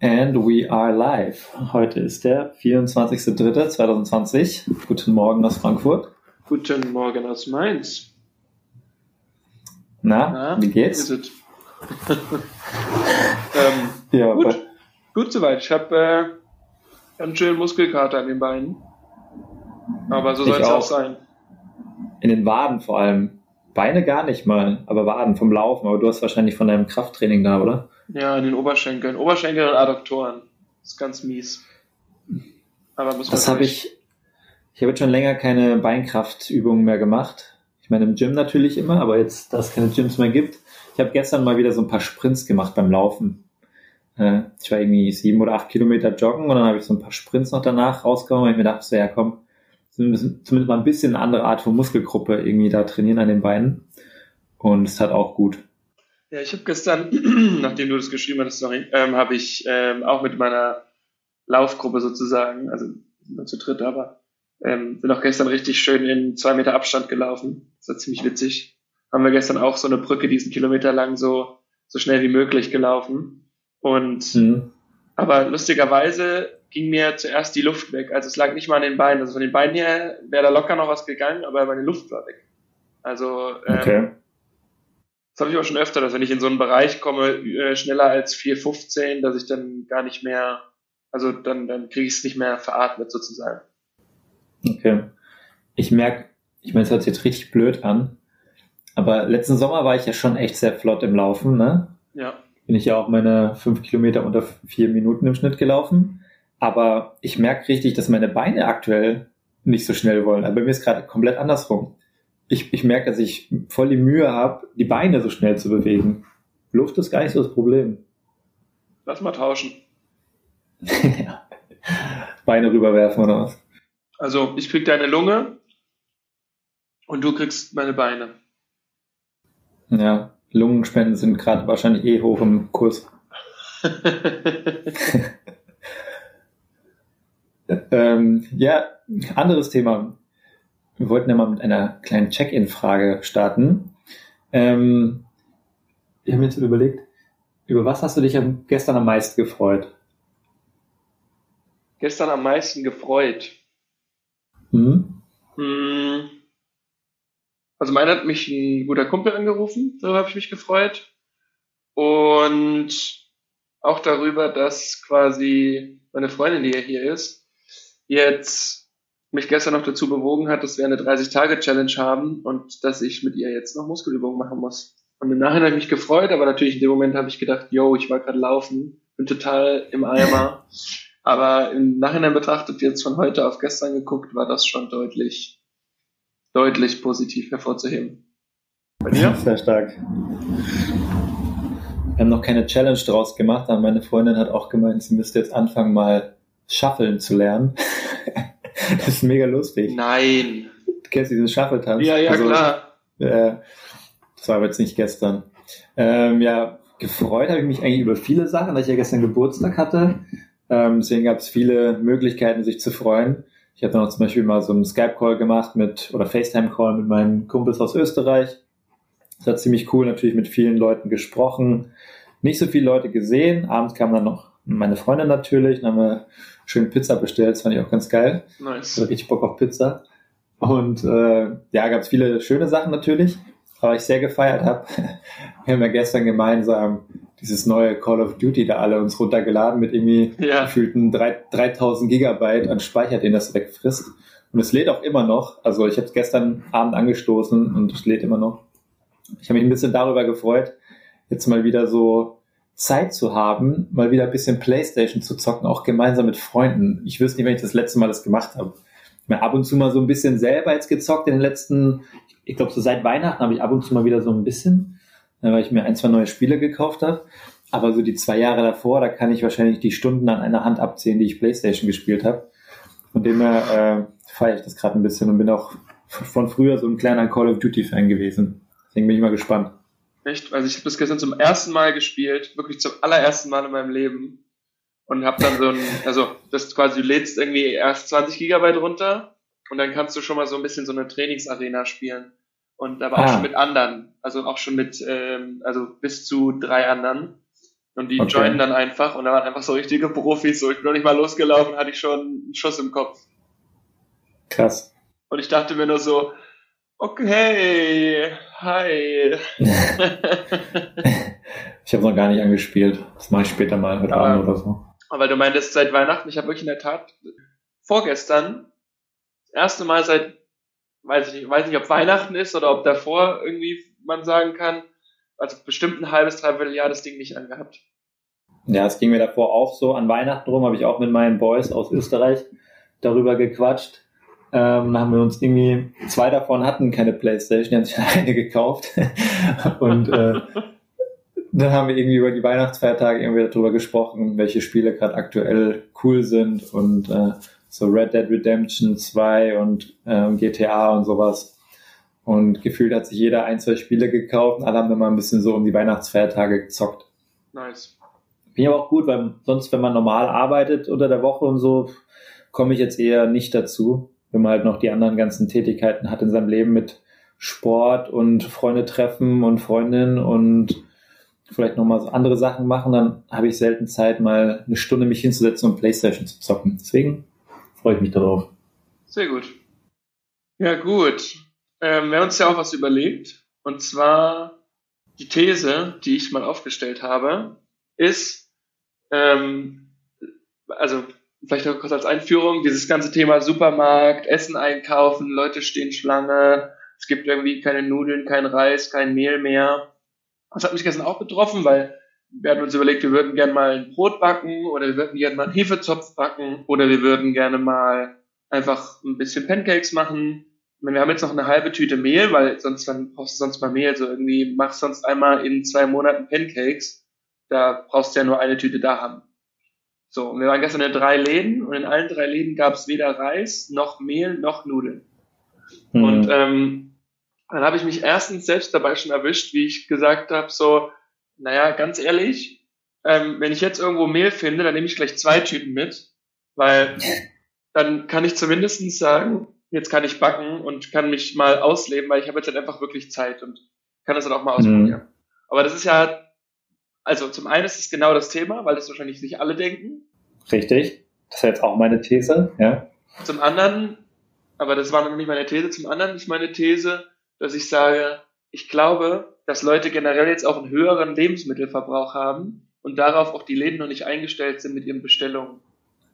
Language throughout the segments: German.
And we are live. Heute ist der 24.03.2020. Guten Morgen aus Frankfurt. Guten Morgen aus Mainz. Na, Na wie geht's? ähm, ja, gut, gut soweit. Ich habe äh, einen schönen Muskelkater an den Beinen. Aber so soll es auch sein. In den Waden vor allem. Beine gar nicht mal, aber Waden vom Laufen. Aber du hast wahrscheinlich von deinem Krafttraining da, oder? Ja, in den Oberschenkeln. Oberschenkel und Adduktoren. Das ist ganz mies. Aber muss man Das habe ich. Ich habe jetzt schon länger keine Beinkraftübungen mehr gemacht. Ich meine, im Gym natürlich immer, aber jetzt, da es keine Gyms mehr gibt. Ich habe gestern mal wieder so ein paar Sprints gemacht beim Laufen. Äh, ich war irgendwie sieben oder acht Kilometer joggen und dann habe ich so ein paar Sprints noch danach rausgekommen und ich mir dachte, so, ja komm, zumindest mal ein bisschen eine andere Art von Muskelgruppe irgendwie da trainieren an den Beinen. Und es hat auch gut. Ja, ich habe gestern, nachdem du das geschrieben hast, sorry, ähm, habe ich ähm, auch mit meiner Laufgruppe sozusagen, also nur zu dritt, aber ähm, bin auch gestern richtig schön in zwei Meter Abstand gelaufen. Das war ziemlich witzig. Haben wir gestern auch so eine Brücke diesen Kilometer lang so, so schnell wie möglich gelaufen. Und mhm. aber lustigerweise ging mir zuerst die Luft weg. Also es lag nicht mal an den Beinen. Also von den Beinen her wäre da locker noch was gegangen, aber meine Luft war weg. Also ähm, okay. Das habe ich auch schon öfter, dass wenn ich in so einen Bereich komme, äh, schneller als 4,15, dass ich dann gar nicht mehr, also dann, dann kriege ich es nicht mehr veratmet sozusagen. Okay. Ich merke, ich meine, es hört sich jetzt richtig blöd an, aber letzten Sommer war ich ja schon echt sehr flott im Laufen, ne? Ja. Bin ich ja auch meine fünf Kilometer unter vier Minuten im Schnitt gelaufen. Aber ich merke richtig, dass meine Beine aktuell nicht so schnell wollen. Aber bei mir ist gerade komplett andersrum ich, ich merke, dass ich voll die Mühe habe, die Beine so schnell zu bewegen. Luft ist gar nicht so das Problem. Lass mal tauschen. Beine rüberwerfen oder was? Also ich krieg deine Lunge und du kriegst meine Beine. Ja, Lungenspenden sind gerade wahrscheinlich eh hoch im Kurs. ähm, ja, anderes Thema. Wir wollten ja mal mit einer kleinen Check-in-Frage starten. Ähm, wir haben jetzt überlegt, über was hast du dich gestern am meisten gefreut? Gestern am meisten gefreut? Hm? Hm. Also meiner hat mich ein guter Kumpel angerufen, darüber habe ich mich gefreut. Und auch darüber, dass quasi meine Freundin, die ja hier ist, jetzt mich gestern noch dazu bewogen hat, dass wir eine 30-Tage-Challenge haben und dass ich mit ihr jetzt noch Muskelübungen machen muss. Und im Nachhinein habe ich mich gefreut, aber natürlich in dem Moment habe ich gedacht, yo, ich war gerade laufen, bin total im Eimer. aber im Nachhinein betrachtet, jetzt von heute auf gestern geguckt, war das schon deutlich, deutlich positiv hervorzuheben. Bei dir? Sehr stark. Wir haben noch keine Challenge draus gemacht, aber meine Freundin hat auch gemeint, sie müsste jetzt anfangen, mal Shuffeln zu lernen. das ist mega lustig. Nein. Du kennst diesen Shuffle-Tanz? Ja, ja, also, klar. Äh, das war aber jetzt nicht gestern. Ähm, ja, gefreut habe ich mich eigentlich über viele Sachen, da ich ja gestern Geburtstag hatte. Ähm, deswegen gab es viele Möglichkeiten, sich zu freuen. Ich hatte noch zum Beispiel mal so einen Skype-Call gemacht mit, oder FaceTime-Call mit meinen Kumpels aus Österreich. Das war ziemlich cool, natürlich mit vielen Leuten gesprochen. Nicht so viele Leute gesehen. Abends kam dann noch meine Freundin natürlich. Dann haben wir schön Pizza bestellt, das fand ich auch ganz geil. Nice. Ich richtig Bock auf Pizza. Und äh, ja, gab es viele schöne Sachen natürlich, aber ich sehr gefeiert habe. wir haben ja gestern gemeinsam dieses neue Call of Duty da alle uns runtergeladen mit irgendwie ja. gefühlten 3, 3000 Gigabyte an Speicher, den das wegfrisst. Und es lädt auch immer noch. Also ich habe es gestern Abend angestoßen und es lädt immer noch. Ich habe mich ein bisschen darüber gefreut, jetzt mal wieder so Zeit zu haben, mal wieder ein bisschen Playstation zu zocken, auch gemeinsam mit Freunden. Ich wüsste nicht, wenn ich das letzte Mal das gemacht habe. Ich habe ab und zu mal so ein bisschen selber jetzt gezockt in den letzten, ich glaube so seit Weihnachten habe ich ab und zu mal wieder so ein bisschen, äh, weil ich mir ein, zwei neue Spiele gekauft habe. Aber so die zwei Jahre davor, da kann ich wahrscheinlich die Stunden an einer Hand abzählen, die ich Playstation gespielt habe. Von dem her äh, feiere ich das gerade ein bisschen und bin auch von früher so ein kleiner Call of Duty Fan gewesen. Deswegen bin ich mal gespannt. Echt? Also ich habe das gestern zum ersten Mal gespielt, wirklich zum allerersten Mal in meinem Leben. Und habe dann so ein, also das quasi, du lädst irgendwie erst 20 Gigabyte runter und dann kannst du schon mal so ein bisschen so eine Trainingsarena spielen. Und aber ah. auch schon mit anderen, also auch schon mit, ähm, also bis zu drei anderen. Und die okay. joinen dann einfach und da waren einfach so richtige Profis. So, ich bin noch nicht mal losgelaufen, hatte ich schon einen Schuss im Kopf. Krass. Und ich dachte mir nur so, okay, hi. ich habe noch gar nicht angespielt. Das mache ich später mal heute Abend oder so. Aber du meintest seit Weihnachten, ich habe wirklich in der Tat vorgestern, das erste Mal seit, weiß ich nicht, weiß nicht, ob Weihnachten ist oder ob davor irgendwie man sagen kann, also bestimmt ein halbes, dreiviertel Jahr das Ding nicht angehabt. Ja, es ging mir davor auch so. An Weihnachten rum habe ich auch mit meinen Boys aus Österreich darüber gequatscht. Ähm, dann haben wir uns irgendwie, zwei davon hatten keine Playstation, die haben sich eine gekauft. Und äh, dann haben wir irgendwie über die Weihnachtsfeiertage irgendwie darüber gesprochen, welche Spiele gerade aktuell cool sind und äh, so Red Dead Redemption 2 und äh, GTA und sowas. Und gefühlt hat sich jeder ein, zwei Spiele gekauft und alle haben immer ein bisschen so um die Weihnachtsfeiertage gezockt. Nice. Finde ich aber auch gut, weil sonst, wenn man normal arbeitet unter der Woche und so, komme ich jetzt eher nicht dazu, wenn man halt noch die anderen ganzen Tätigkeiten hat in seinem Leben mit Sport und Freunde treffen und Freundinnen und vielleicht nochmal so andere Sachen machen, dann habe ich selten Zeit, mal eine Stunde mich hinzusetzen und Playstation zu zocken. Deswegen freue ich mich darauf. Sehr gut. Ja, gut. Ähm, wir haben uns ja auch was überlegt. Und zwar die These, die ich mal aufgestellt habe, ist, ähm, also vielleicht noch kurz als Einführung, dieses ganze Thema Supermarkt, Essen einkaufen, Leute stehen Schlange, es gibt irgendwie keine Nudeln, kein Reis, kein Mehl mehr. Das hat mich gestern auch betroffen, weil wir hatten uns überlegt, wir würden gerne mal ein Brot backen oder wir würden gerne mal einen Hefezopf backen oder wir würden gerne mal einfach ein bisschen Pancakes machen. Meine, wir haben jetzt noch eine halbe Tüte Mehl, weil sonst dann brauchst du sonst mal Mehl. So irgendwie machst sonst einmal in zwei Monaten Pancakes. Da brauchst du ja nur eine Tüte da haben. So, und wir waren gestern in drei Läden und in allen drei Läden gab es weder Reis, noch Mehl, noch Nudeln. Mhm. Und ähm, dann habe ich mich erstens selbst dabei schon erwischt, wie ich gesagt habe, so, naja, ganz ehrlich, ähm, wenn ich jetzt irgendwo Mehl finde, dann nehme ich gleich zwei Tüten mit, weil dann kann ich zumindestens sagen, jetzt kann ich backen und kann mich mal ausleben, weil ich habe jetzt halt einfach wirklich Zeit und kann das dann auch mal ausprobieren. Mhm. Aber das ist ja, also zum einen ist es genau das Thema, weil das wahrscheinlich nicht alle denken. Richtig. Das ist jetzt auch meine These, ja. Zum anderen, aber das war noch nicht meine These, zum anderen ist meine These, dass ich sage, ich glaube, dass Leute generell jetzt auch einen höheren Lebensmittelverbrauch haben und darauf auch die Läden noch nicht eingestellt sind mit ihren Bestellungen.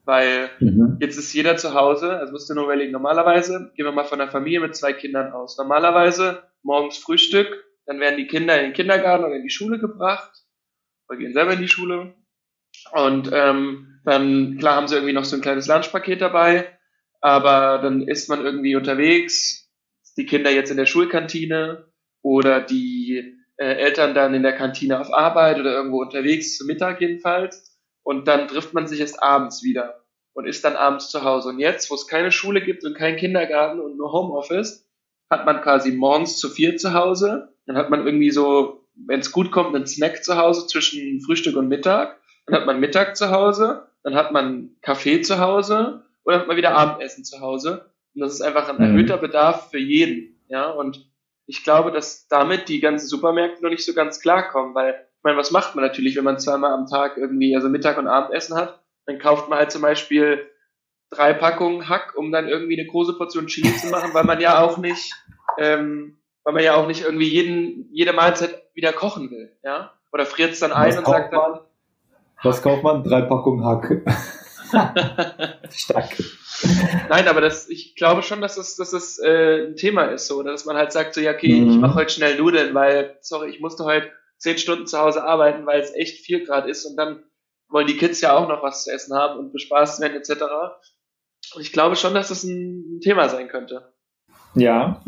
Weil mhm. jetzt ist jeder zu Hause, also musst du nur überlegen, normalerweise, gehen wir mal von einer Familie mit zwei Kindern aus. Normalerweise morgens Frühstück, dann werden die Kinder in den Kindergarten oder in die Schule gebracht oder gehen selber in die Schule. Und ähm, dann, klar, haben sie irgendwie noch so ein kleines Lunchpaket dabei, aber dann ist man irgendwie unterwegs, die Kinder jetzt in der Schulkantine oder die äh, Eltern dann in der Kantine auf Arbeit oder irgendwo unterwegs, zum Mittag jedenfalls. Und dann trifft man sich erst abends wieder und ist dann abends zu Hause. Und jetzt, wo es keine Schule gibt und keinen Kindergarten und nur Homeoffice, hat man quasi morgens zu vier zu Hause. Dann hat man irgendwie so, wenn es gut kommt, einen Snack zu Hause zwischen Frühstück und Mittag. Dann hat man Mittag zu Hause. Dann hat man Kaffee zu Hause. Oder hat man wieder Abendessen zu Hause. Und das ist einfach ein mhm. erhöhter Bedarf für jeden. Ja, und ich glaube, dass damit die ganzen Supermärkte noch nicht so ganz klarkommen, weil ich meine, was macht man natürlich, wenn man zweimal am Tag irgendwie, also Mittag und Abendessen hat? Dann kauft man halt zum Beispiel drei Packungen Hack, um dann irgendwie eine große Portion Chili zu machen, weil man ja auch nicht, ähm, weil man ja auch nicht irgendwie jeden, jede Mahlzeit wieder kochen will, ja? Oder friert es dann ein was und sagt dann. Was kauft man? Drei Packungen Hack. Stark. Nein, aber das, ich glaube schon, dass das, dass das äh, ein Thema ist, so, dass man halt sagt, so, ja, okay, mhm. ich mache heute schnell Nudeln, weil, sorry, ich musste heute zehn Stunden zu Hause arbeiten, weil es echt viel Grad ist und dann wollen die Kids ja auch noch was zu essen haben und bespaßt werden etc. Und ich glaube schon, dass das ein Thema sein könnte. Ja,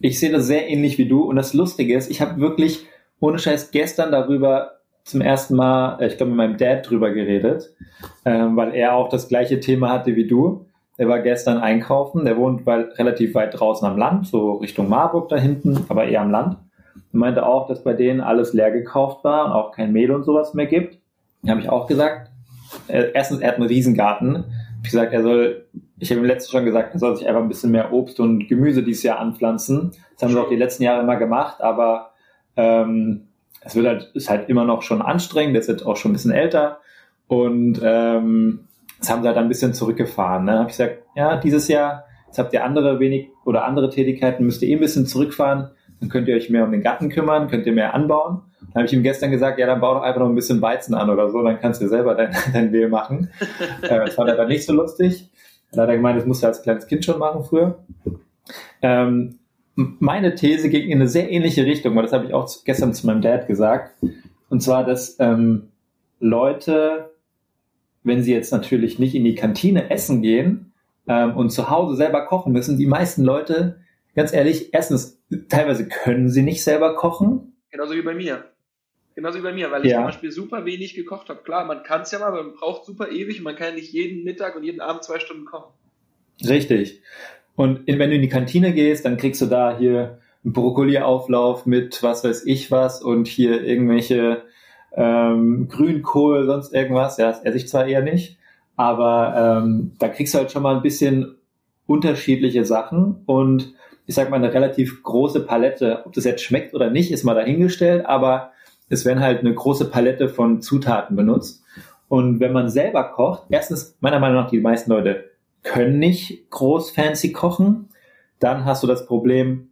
ich sehe das sehr ähnlich wie du und das Lustige ist, ich habe wirklich ohne Scheiß gestern darüber zum ersten Mal, äh, ich glaube, mit meinem Dad drüber geredet, ähm, weil er auch das gleiche Thema hatte wie du. Er war gestern einkaufen, der wohnt weil, relativ weit draußen am Land, so Richtung Marburg da hinten, aber eher am Land. Er meinte auch, dass bei denen alles leer gekauft war und auch kein Mehl und sowas mehr gibt. Da habe ich auch gesagt, äh, erstens, er hat einen Riesengarten. Ich gesagt, er soll, ich habe ihm letztens schon gesagt, er soll sich einfach ein bisschen mehr Obst und Gemüse dieses Jahr anpflanzen. Das haben wir auch die letzten Jahre immer gemacht, aber ähm, es wird halt, ist halt immer noch schon anstrengend, ist jetzt auch schon ein bisschen älter und ähm, das haben sie halt ein bisschen zurückgefahren. Ne? Dann habe ich gesagt, ja, dieses Jahr, jetzt habt ihr andere wenig oder andere Tätigkeiten, müsst ihr eh ein bisschen zurückfahren, dann könnt ihr euch mehr um den Garten kümmern, könnt ihr mehr anbauen. Dann habe ich ihm gestern gesagt, ja, dann bau doch einfach noch ein bisschen Weizen an oder so, dann kannst du selber dein, dein Mehl machen. äh, das er dann nicht so lustig. Dann hat er gemeint, das musst du als kleines Kind schon machen früher. Ähm, meine These ging in eine sehr ähnliche Richtung, weil das habe ich auch gestern zu meinem Dad gesagt. Und zwar, dass ähm, Leute, wenn sie jetzt natürlich nicht in die Kantine essen gehen ähm, und zu Hause selber kochen müssen, die meisten Leute, ganz ehrlich, erstens, teilweise können sie nicht selber kochen. Genauso wie bei mir. Genauso wie bei mir, weil ich zum Beispiel super wenig gekocht habe. Klar, man kann es ja mal, aber man braucht super ewig und man kann nicht jeden Mittag und jeden Abend zwei Stunden kochen. Richtig. Und wenn du in die Kantine gehst, dann kriegst du da hier einen Brokkoli-Auflauf mit was weiß ich was und hier irgendwelche ähm, Grünkohl, sonst irgendwas. Ja, das esse ich zwar eher nicht, aber ähm, da kriegst du halt schon mal ein bisschen unterschiedliche Sachen und ich sag mal eine relativ große Palette. Ob das jetzt schmeckt oder nicht, ist mal dahingestellt, aber es werden halt eine große Palette von Zutaten benutzt. Und wenn man selber kocht, erstens, meiner Meinung nach, die meisten Leute können nicht groß fancy kochen. Dann hast du das Problem,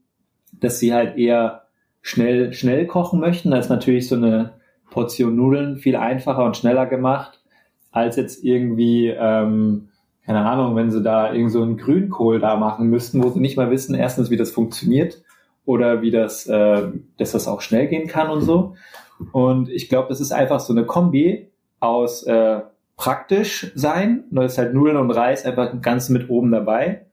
dass sie halt eher schnell, schnell kochen möchten. Da ist natürlich so eine Portion Nudeln viel einfacher und schneller gemacht, als jetzt irgendwie, ähm, keine Ahnung, wenn sie da irgend so einen Grünkohl da machen müssten, wo sie nicht mal wissen, erstens, wie das funktioniert oder wie das, äh, dass das auch schnell gehen kann und so. Und ich glaube, das ist einfach so eine Kombi aus äh, praktisch sein. Da ist halt Nudeln und Reis einfach ganz mit oben dabei.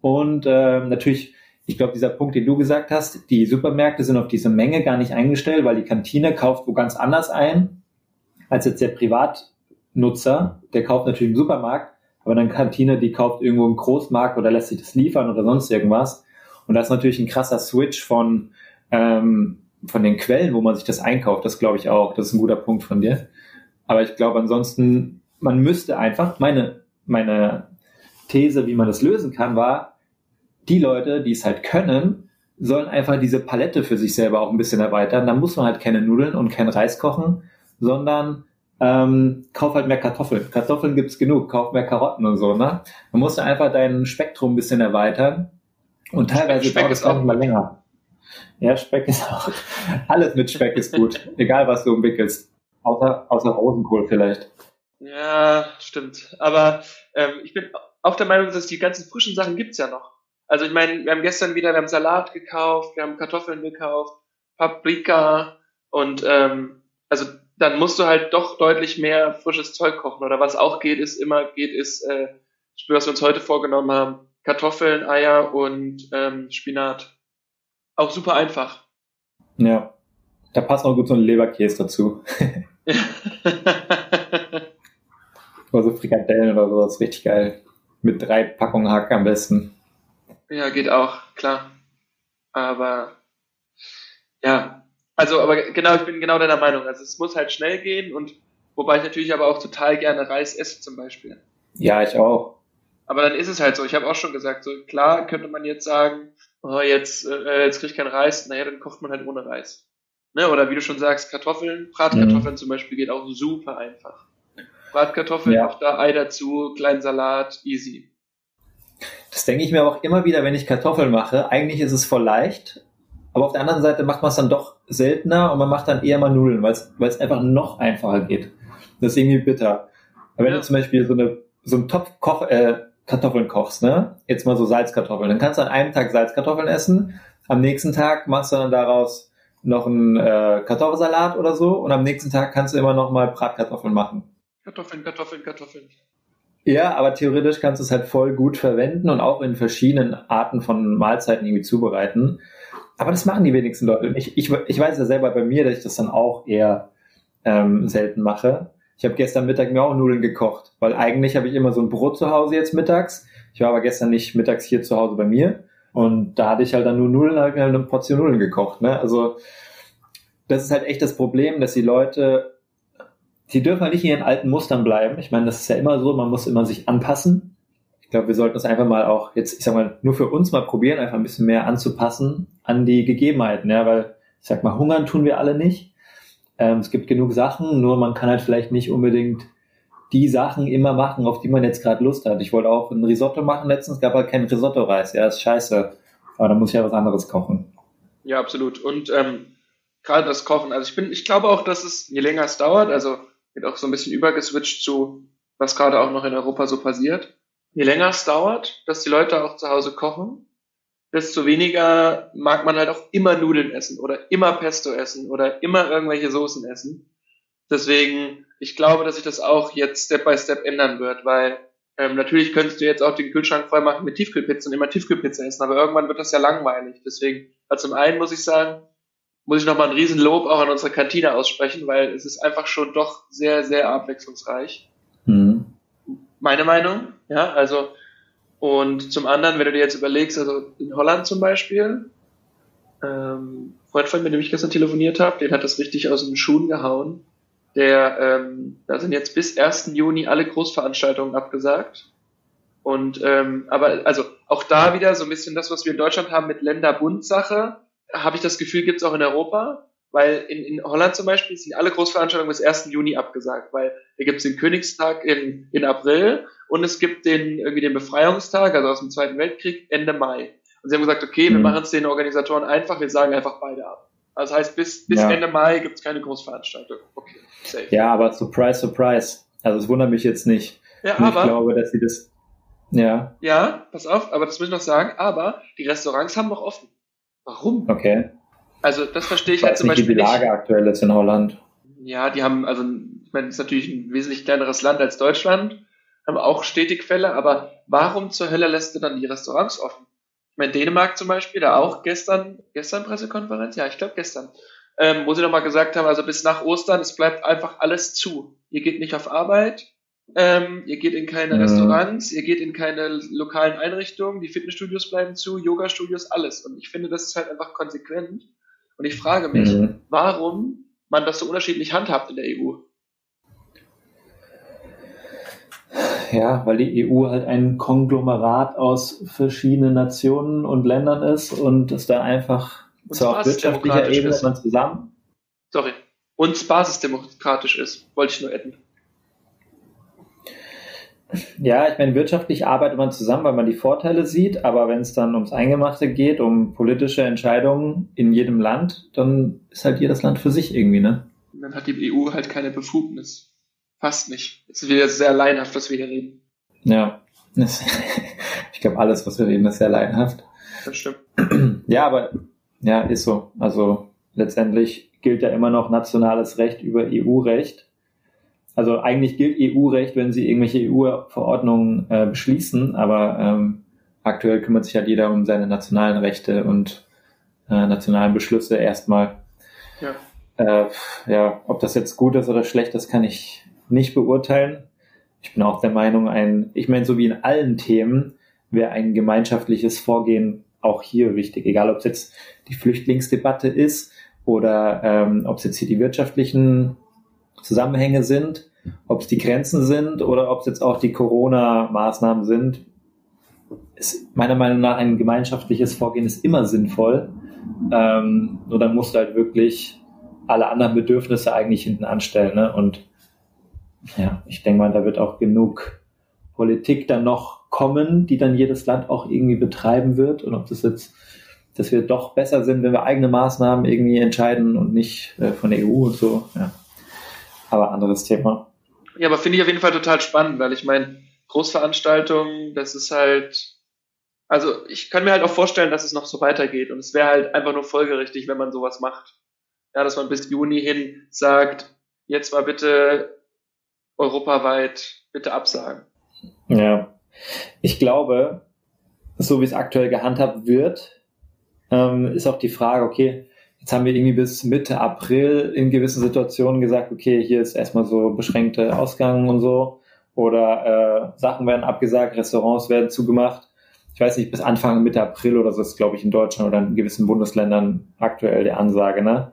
Und äh, natürlich, ich glaube, dieser Punkt, den du gesagt hast, die Supermärkte sind auf diese Menge gar nicht eingestellt, weil die Kantine kauft wo ganz anders ein, als jetzt der Privatnutzer. Der kauft natürlich im Supermarkt, aber dann Kantine, die kauft irgendwo im Großmarkt oder lässt sich das liefern oder sonst irgendwas. Und das ist natürlich ein krasser Switch von, ähm, von den Quellen, wo man sich das einkauft. Das glaube ich auch. Das ist ein guter Punkt von dir. Aber ich glaube, ansonsten man müsste einfach, meine, meine These, wie man das lösen kann, war, die Leute, die es halt können, sollen einfach diese Palette für sich selber auch ein bisschen erweitern. Da muss man halt keine Nudeln und kein Reis kochen, sondern ähm, kauf halt mehr Kartoffeln. Kartoffeln gibt's genug, kauf mehr Karotten und so, ne? Man muss einfach dein Spektrum ein bisschen erweitern. Und teilweise Speck, Speck es auch mal länger. Ja, Speck ist auch. Alles mit Speck ist gut. Egal was du umwickelst. Außer, außer Rosenkohl vielleicht. Ja, stimmt. Aber ähm, ich bin auch der Meinung, dass die ganzen frischen Sachen gibt's ja noch. Also ich meine, wir haben gestern wieder, wir haben Salat gekauft, wir haben Kartoffeln gekauft, Paprika und ähm, also dann musst du halt doch deutlich mehr frisches Zeug kochen. Oder was auch geht, ist immer geht, ist, äh, was wir uns heute vorgenommen haben, Kartoffeln, Eier und ähm, Spinat. Auch super einfach. Ja, da passt auch gut so ein Leberkäse dazu. Oder so Frikadellen oder sowas, richtig geil. Mit drei Packungen Hack am besten. Ja, geht auch, klar. Aber ja, also, aber genau, ich bin genau deiner Meinung. Also es muss halt schnell gehen und wobei ich natürlich aber auch total gerne Reis esse zum Beispiel. Ja, ich auch. Aber dann ist es halt so. Ich habe auch schon gesagt, so klar könnte man jetzt sagen, oh, jetzt, äh, jetzt krieg ich keinen Reis, naja, dann kocht man halt ohne Reis. Ne? Oder wie du schon sagst, Kartoffeln, Bratkartoffeln mhm. zum Beispiel geht auch super einfach. Bratkartoffeln, ja. da Ei dazu, kleinen Salat, easy. Das denke ich mir auch immer wieder, wenn ich Kartoffeln mache. Eigentlich ist es voll leicht, aber auf der anderen Seite macht man es dann doch seltener und man macht dann eher mal Nudeln, weil es einfach noch einfacher geht. Das ist irgendwie bitter. Aber wenn ja. du zum Beispiel so, eine, so einen Topf Koch, äh, Kartoffeln kochst, ne? Jetzt mal so Salzkartoffeln, dann kannst du an einem Tag Salzkartoffeln essen, am nächsten Tag machst du dann daraus noch einen äh, Kartoffelsalat oder so und am nächsten Tag kannst du immer noch mal Bratkartoffeln machen. Kartoffeln, Kartoffeln, Kartoffeln. Ja, aber theoretisch kannst du es halt voll gut verwenden und auch in verschiedenen Arten von Mahlzeiten irgendwie zubereiten. Aber das machen die wenigsten Leute. Ich, ich, ich weiß ja selber bei mir, dass ich das dann auch eher ähm, selten mache. Ich habe gestern Mittag mir auch Nudeln gekocht, weil eigentlich habe ich immer so ein Brot zu Hause jetzt mittags. Ich war aber gestern nicht mittags hier zu Hause bei mir. Und da hatte ich halt dann nur Nudeln, habe ich mir halt eine Portion Nudeln gekocht. Ne? Also das ist halt echt das Problem, dass die Leute sie dürfen halt nicht in ihren alten Mustern bleiben. Ich meine, das ist ja immer so, man muss immer sich anpassen. Ich glaube, wir sollten es einfach mal auch jetzt, ich sag mal, nur für uns mal probieren, einfach ein bisschen mehr anzupassen an die Gegebenheiten, ja, weil ich sag mal, hungern tun wir alle nicht. Ähm, es gibt genug Sachen, nur man kann halt vielleicht nicht unbedingt die Sachen immer machen, auf die man jetzt gerade Lust hat. Ich wollte auch ein Risotto machen letztens, gab halt kein Risotto-Reis. Ja, ist scheiße. Aber da muss ich ja was anderes kochen. Ja, absolut. Und ähm, gerade das Kochen, also ich bin, ich glaube auch, dass es je länger es dauert, also wird auch so ein bisschen übergeswitcht zu, was gerade auch noch in Europa so passiert. Je länger es dauert, dass die Leute auch zu Hause kochen, desto weniger mag man halt auch immer Nudeln essen oder immer Pesto essen oder immer irgendwelche Soßen essen. Deswegen, ich glaube, dass sich das auch jetzt Step by Step ändern wird, weil ähm, natürlich könntest du jetzt auch den Kühlschrank voll machen mit Tiefkühlpizza und immer Tiefkühlpizza essen, aber irgendwann wird das ja langweilig. Deswegen, also zum einen muss ich sagen, muss ich nochmal ein Riesenlob auch an unsere Kantine aussprechen, weil es ist einfach schon doch sehr, sehr abwechslungsreich. Mhm. Meine Meinung, ja, also und zum anderen, wenn du dir jetzt überlegst, also in Holland zum Beispiel, ähm, Freund von mir, mit dem ich gestern telefoniert habe, den hat das richtig aus den Schuhen gehauen. Der, ähm, da sind jetzt bis 1. Juni alle Großveranstaltungen abgesagt. Und ähm, aber also auch da wieder so ein bisschen das, was wir in Deutschland haben mit Länderbund-Sache, habe ich das Gefühl, gibt's auch in Europa. Weil in, in Holland zum Beispiel sind alle Großveranstaltungen bis 1. Juni abgesagt, weil da gibt's den Königstag in, in April und es gibt den irgendwie den Befreiungstag, also aus dem Zweiten Weltkrieg, Ende Mai. Und sie haben gesagt, okay, wir mhm. machen es den Organisatoren einfach, wir sagen einfach beide ab. Also heißt, bis, bis ja. Ende Mai gibt's keine Großveranstaltung. Okay, safe. Ja, aber surprise, surprise. Also es wundert mich jetzt nicht. Ja, aber, ich glaube, dass sie das. Ja. Ja, pass auf, aber das muss ich noch sagen, aber die Restaurants haben noch offen. Warum? Okay. Also das verstehe ich, ich halt zum Beispiel. Wie die Lage nicht. aktuell ist in Holland. Ja, die haben, also ich meine, es ist natürlich ein wesentlich kleineres Land als Deutschland, haben auch stetig Fälle, aber warum zur Hölle lässt du dann die Restaurants offen? Ich meine, Dänemark zum Beispiel, da auch gestern, gestern Pressekonferenz, ja, ich glaube gestern, ähm, wo sie nochmal gesagt haben, also bis nach Ostern, es bleibt einfach alles zu. Ihr geht nicht auf Arbeit, ähm, ihr geht in keine mhm. Restaurants, ihr geht in keine lokalen Einrichtungen, die Fitnessstudios bleiben zu, Yoga-Studios, alles. Und ich finde, das ist halt einfach konsequent. Und ich frage mich, mhm. warum man das so unterschiedlich handhabt in der EU. Ja, weil die EU halt ein Konglomerat aus verschiedenen Nationen und Ländern ist und es da einfach und zwar auf wirtschaftlicher Ebene man zusammen. Sorry. Und basisdemokratisch ist, wollte ich nur adden. Ja, ich meine, wirtschaftlich arbeitet man zusammen, weil man die Vorteile sieht, aber wenn es dann ums Eingemachte geht, um politische Entscheidungen in jedem Land, dann ist halt jedes Land für sich irgendwie, ne? Dann hat die EU halt keine Befugnis. Fast nicht. Es ist wieder sehr leinhaft, was wir hier reden. Ja. ich glaube, alles, was wir reden, ist sehr leinhaft. Das stimmt. Ja, aber ja, ist so. Also letztendlich gilt ja immer noch nationales Recht über EU-Recht also eigentlich gilt EU-Recht, wenn sie irgendwelche EU-Verordnungen äh, beschließen, aber ähm, aktuell kümmert sich halt jeder um seine nationalen Rechte und äh, nationalen Beschlüsse erstmal. Ja. Äh, ja, ob das jetzt gut ist oder schlecht, das kann ich nicht beurteilen. Ich bin auch der Meinung, ein, ich meine, so wie in allen Themen wäre ein gemeinschaftliches Vorgehen auch hier wichtig, egal ob es jetzt die Flüchtlingsdebatte ist oder ähm, ob es jetzt hier die wirtschaftlichen Zusammenhänge sind, ob es die Grenzen sind oder ob es jetzt auch die Corona-Maßnahmen sind, ist meiner Meinung nach ein gemeinschaftliches Vorgehen ist immer sinnvoll. Ähm, nur dann musst du halt wirklich alle anderen Bedürfnisse eigentlich hinten anstellen. Ne? Und ja, ich denke mal, da wird auch genug Politik dann noch kommen, die dann jedes Land auch irgendwie betreiben wird. Und ob das jetzt, dass wir doch besser sind, wenn wir eigene Maßnahmen irgendwie entscheiden und nicht äh, von der EU und so. Ja aber anderes Thema. Ja, aber finde ich auf jeden Fall total spannend, weil ich meine, Großveranstaltungen, das ist halt, also ich kann mir halt auch vorstellen, dass es noch so weitergeht und es wäre halt einfach nur folgerichtig, wenn man sowas macht. Ja, dass man bis Juni hin sagt, jetzt mal bitte europaweit bitte absagen. Ja, ich glaube, so wie es aktuell gehandhabt wird, ähm, ist auch die Frage, okay, Jetzt haben wir irgendwie bis Mitte April in gewissen Situationen gesagt, okay, hier ist erstmal so beschränkte Ausgang und so. Oder äh, Sachen werden abgesagt, Restaurants werden zugemacht. Ich weiß nicht, bis Anfang Mitte April oder so ist, glaube ich, in Deutschland oder in gewissen Bundesländern aktuell die Ansage. Ne?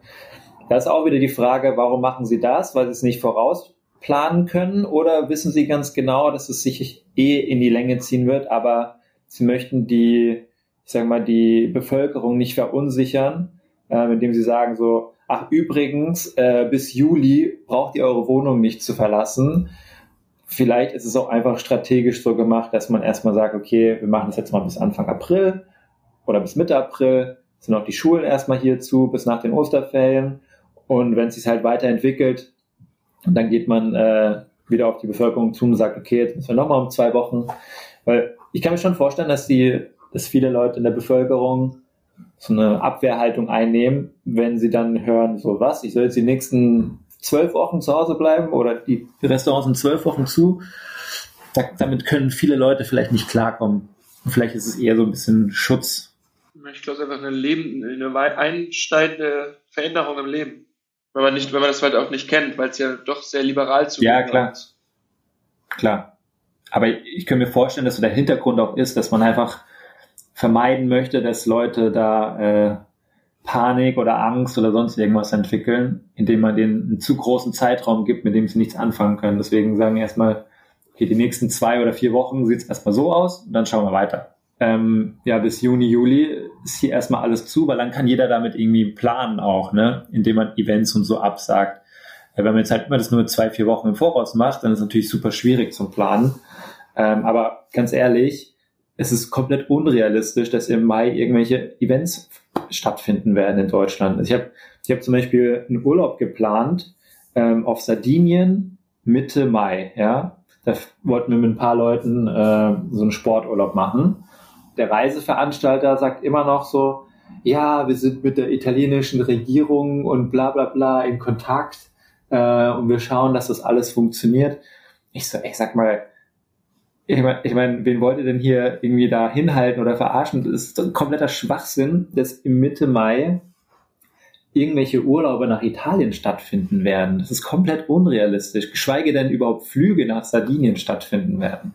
Da ist auch wieder die Frage, warum machen sie das? Weil sie es nicht vorausplanen können oder wissen sie ganz genau, dass es sich eh in die Länge ziehen wird, aber sie möchten die, ich sag mal, die Bevölkerung nicht verunsichern äh, indem sie sagen so, ach übrigens, äh, bis Juli braucht ihr eure Wohnung nicht zu verlassen. Vielleicht ist es auch einfach strategisch so gemacht, dass man erstmal sagt, okay, wir machen das jetzt mal bis Anfang April oder bis Mitte April, sind auch die Schulen erstmal hier zu, bis nach den Osterferien. Und wenn es sich halt weiterentwickelt, dann geht man äh, wieder auf die Bevölkerung zu und sagt, okay, jetzt müssen wir nochmal um zwei Wochen. Weil ich kann mir schon vorstellen, dass die, dass viele Leute in der Bevölkerung so eine Abwehrhaltung einnehmen, wenn sie dann hören, so was, ich soll jetzt die nächsten zwölf Wochen zu Hause bleiben oder die Restaurants sind zwölf Wochen zu. Da, damit können viele Leute vielleicht nicht klarkommen. Und vielleicht ist es eher so ein bisschen Schutz. Ich glaube, es ist einfach eine, Leben, eine einsteigende Veränderung im Leben. Wenn man nicht, wenn man das halt auch nicht kennt, weil es ja doch sehr liberal zugeht. Ja, klar. Klar. Aber ich kann mir vorstellen, dass so der Hintergrund auch ist, dass man einfach vermeiden möchte, dass Leute da äh, Panik oder Angst oder sonst irgendwas entwickeln, indem man denen einen zu großen Zeitraum gibt, mit dem sie nichts anfangen können. Deswegen sagen wir erstmal, okay, die nächsten zwei oder vier Wochen sieht es erstmal so aus und dann schauen wir weiter. Ähm, ja, bis Juni, Juli ist hier erstmal alles zu, weil dann kann jeder damit irgendwie planen auch, ne? indem man Events und so absagt. Wenn man jetzt halt immer das nur zwei, vier Wochen im Voraus macht, dann ist es natürlich super schwierig zum Planen. Ähm, aber ganz ehrlich, es ist komplett unrealistisch, dass im Mai irgendwelche Events stattfinden werden in Deutschland. Also ich habe ich hab zum Beispiel einen Urlaub geplant ähm, auf Sardinien Mitte Mai. Ja, da wollten wir mit ein paar Leuten äh, so einen Sporturlaub machen. Der Reiseveranstalter sagt immer noch so, ja, wir sind mit der italienischen Regierung und bla bla bla in Kontakt äh, und wir schauen, dass das alles funktioniert. Ich so, ich sag mal, ich meine, ich mein, wen wollt ihr denn hier irgendwie da hinhalten oder verarschen? Das ist ein kompletter Schwachsinn, dass im Mitte Mai irgendwelche Urlaube nach Italien stattfinden werden. Das ist komplett unrealistisch, geschweige denn überhaupt Flüge nach Sardinien stattfinden werden.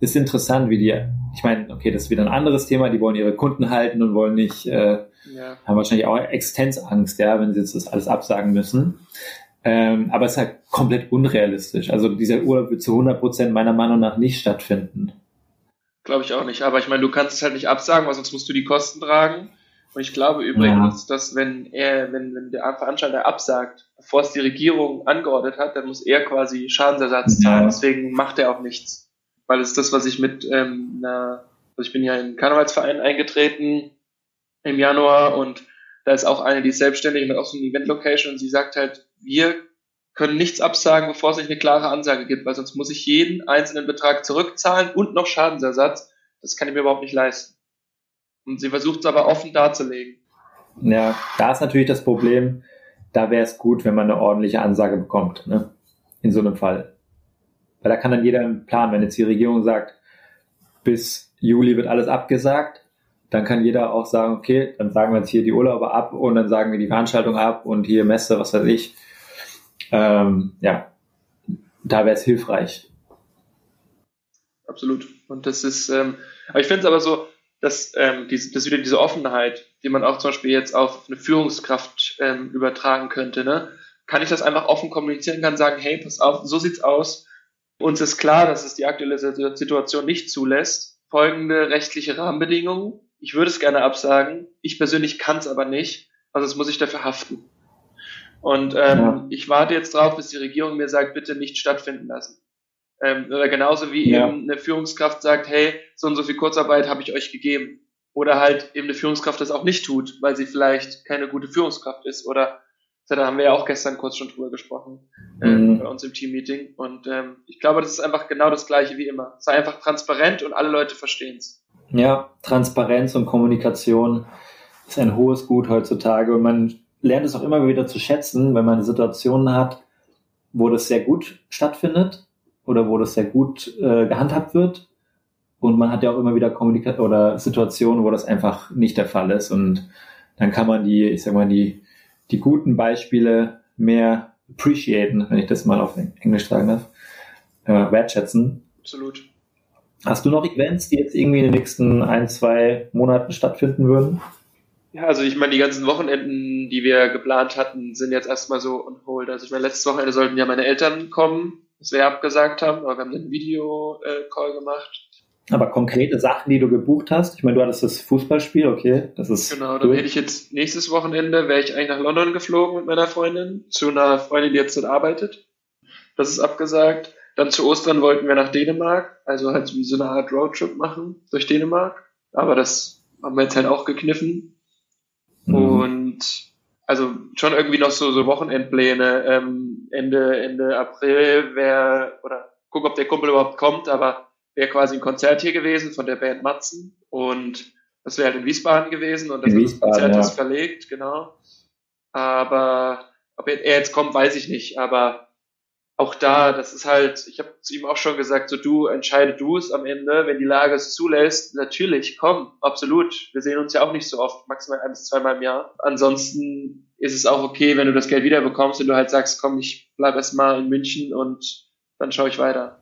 Das ist interessant, wie die, ich meine, okay, das ist wieder ein anderes Thema, die wollen ihre Kunden halten und wollen nicht, äh, ja. haben wahrscheinlich auch Existenzangst, ja, wenn sie jetzt das alles absagen müssen. Ähm, aber es ist halt komplett unrealistisch. Also dieser Urlaub wird zu 100 Prozent meiner Meinung nach nicht stattfinden. Glaube ich auch nicht. Aber ich meine, du kannst es halt nicht absagen, weil sonst musst du die Kosten tragen. Und ich glaube übrigens, ja. dass wenn er, wenn, wenn der Veranstalter absagt, bevor es die Regierung angeordnet hat, dann muss er quasi Schadensersatz zahlen. Ja. Deswegen macht er auch nichts. Weil es ist das, was ich mit ähm, einer, also ich bin ja in einen Karnevalsverein eingetreten im Januar und da ist auch eine, die ist selbstständig und hat auch so eine Event-Location und sie sagt halt, wir können nichts absagen, bevor es nicht eine klare Ansage gibt, weil sonst muss ich jeden einzelnen Betrag zurückzahlen und noch Schadensersatz. Das kann ich mir überhaupt nicht leisten. Und sie versucht es aber offen darzulegen. Ja, da ist natürlich das Problem, da wäre es gut, wenn man eine ordentliche Ansage bekommt, ne? in so einem Fall. Weil da kann dann jeder planen, wenn jetzt die Regierung sagt, bis Juli wird alles abgesagt, dann kann jeder auch sagen, okay, dann sagen wir jetzt hier die Urlaube ab und dann sagen wir die Veranstaltung ab und hier Messe, was weiß ich. Ähm, ja, da wäre es hilfreich. Absolut. Und das ist, ähm, aber ich finde es aber so, dass ähm, diese, dass wieder diese Offenheit, die man auch zum Beispiel jetzt auf eine Führungskraft ähm, übertragen könnte, ne? kann ich das einfach offen kommunizieren, kann sagen, hey, pass auf, so sieht's aus. Uns ist klar, dass es die aktuelle Situation nicht zulässt. Folgende rechtliche Rahmenbedingungen. Ich würde es gerne absagen. Ich persönlich kann es aber nicht. Also das muss ich dafür haften. Und ähm, ja. ich warte jetzt drauf, bis die Regierung mir sagt, bitte nicht stattfinden lassen. Ähm, oder genauso wie ja. eben eine Führungskraft sagt, hey, so und so viel Kurzarbeit habe ich euch gegeben. Oder halt eben eine Führungskraft das auch nicht tut, weil sie vielleicht keine gute Führungskraft ist. Oder da haben wir ja auch gestern kurz schon drüber gesprochen ähm, bei uns im Teammeeting. Und ähm, ich glaube, das ist einfach genau das gleiche wie immer. Sei einfach transparent und alle Leute verstehen es. Ja, Transparenz und Kommunikation ist ein hohes Gut heutzutage und man lernt es auch immer wieder zu schätzen, wenn man Situationen hat, wo das sehr gut stattfindet oder wo das sehr gut äh, gehandhabt wird. Und man hat ja auch immer wieder Kommunikation oder Situationen, wo das einfach nicht der Fall ist. Und dann kann man die, ich sag mal, die, die guten Beispiele mehr appreciaten, wenn ich das mal auf Englisch sagen darf, äh, wertschätzen. Absolut. Hast du noch Events, die jetzt irgendwie in den nächsten ein, zwei Monaten stattfinden würden? Ja, also ich meine, die ganzen Wochenenden, die wir geplant hatten, sind jetzt erstmal so on hold. Also ich meine, letztes Wochenende sollten ja meine Eltern kommen, das wir abgesagt haben, aber wir haben einen Video-Call gemacht. Aber konkrete Sachen, die du gebucht hast, ich meine, du hattest das Fußballspiel, okay, das ist. Genau, dann hätte ich jetzt nächstes Wochenende, wäre ich eigentlich nach London geflogen mit meiner Freundin, zu einer Freundin, die jetzt dort arbeitet. Das ist abgesagt. Dann zu Ostern wollten wir nach Dänemark, also halt wie so eine Art Roadtrip machen durch Dänemark. Aber das haben wir jetzt halt auch gekniffen. Mhm. Und also schon irgendwie noch so, so Wochenendpläne. Ähm, Ende, Ende April wäre, oder guck, ob der Kumpel überhaupt kommt, aber wäre quasi ein Konzert hier gewesen von der Band Matzen und das wäre halt in Wiesbaden gewesen und das Konzert ja. ist verlegt, genau. Aber ob er jetzt kommt, weiß ich nicht, aber auch da, das ist halt, ich habe zu ihm auch schon gesagt, so du entscheide du es am Ende, wenn die Lage es zulässt, natürlich, komm, absolut. Wir sehen uns ja auch nicht so oft, maximal ein bis zweimal im Jahr. Ansonsten ist es auch okay, wenn du das Geld wiederbekommst und du halt sagst, komm, ich bleib erstmal in München und dann schaue ich weiter.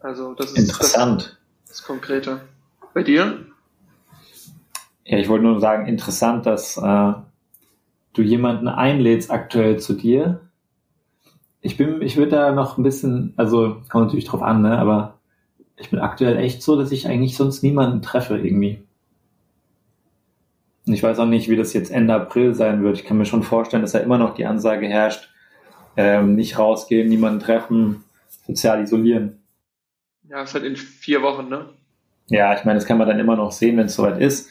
Also das ist interessant. Das, das Konkrete. Bei dir? Ja, ich wollte nur sagen, interessant, dass äh, du jemanden einlädst aktuell zu dir, ich bin, ich würde da noch ein bisschen, also kommt natürlich drauf an, ne, aber ich bin aktuell echt so, dass ich eigentlich sonst niemanden treffe irgendwie. Und ich weiß auch nicht, wie das jetzt Ende April sein wird. Ich kann mir schon vorstellen, dass da immer noch die Ansage herrscht, ähm, nicht rausgehen, niemanden treffen, sozial isolieren. Ja, ist halt in vier Wochen, ne? Ja, ich meine, das kann man dann immer noch sehen, wenn es soweit ist.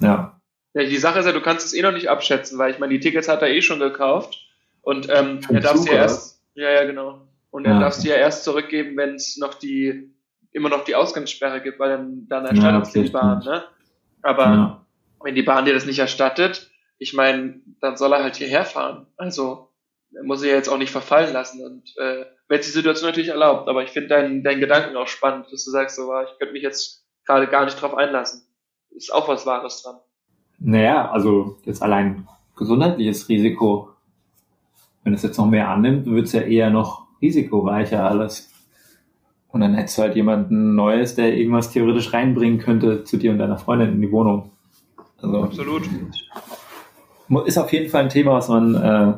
Ja. Ja, die Sache ist ja, du kannst es eh noch nicht abschätzen, weil ich meine, die Tickets hat er eh schon gekauft. Und ähm, er darf sie ja erst, ja, ja, genau. Und er ja. darf sie ja erst zurückgeben, wenn es noch die, immer noch die Ausgangssperre gibt, weil dann, dann erstattet ja, die Bahn, ne? Aber ja. wenn die Bahn dir das nicht erstattet, ich meine, dann soll er halt hierher fahren. Also, er muss sich ja jetzt auch nicht verfallen lassen und äh, wenn es die Situation natürlich erlaubt. Aber ich finde deinen dein Gedanken auch spannend, dass du sagst, so, ich könnte mich jetzt gerade gar nicht drauf einlassen. Ist auch was Wahres dran. Naja, also jetzt allein gesundheitliches Risiko wenn es jetzt noch mehr annimmt, wird es ja eher noch risikoreicher alles. Und dann hättest du halt jemanden Neues, der irgendwas theoretisch reinbringen könnte zu dir und deiner Freundin in die Wohnung. Also, Absolut. Ist auf jeden Fall ein Thema, was man äh,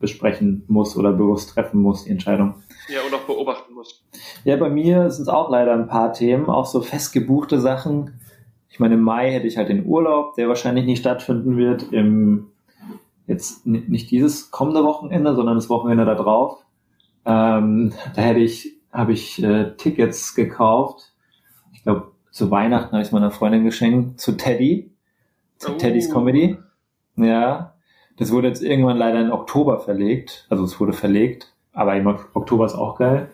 besprechen muss oder bewusst treffen muss, die Entscheidung. Ja, und auch beobachten muss. Ja, bei mir sind es auch leider ein paar Themen, auch so festgebuchte Sachen. Ich meine, im Mai hätte ich halt den Urlaub, der wahrscheinlich nicht stattfinden wird. Im jetzt nicht dieses kommende Wochenende, sondern das Wochenende da drauf. Ähm, da hätte ich, habe ich äh, Tickets gekauft. Ich glaube, zu Weihnachten habe ich es meiner Freundin geschenkt, zu Teddy, zu oh. Teddys Comedy. Ja, das wurde jetzt irgendwann leider in Oktober verlegt. Also es wurde verlegt, aber im Oktober ist auch geil.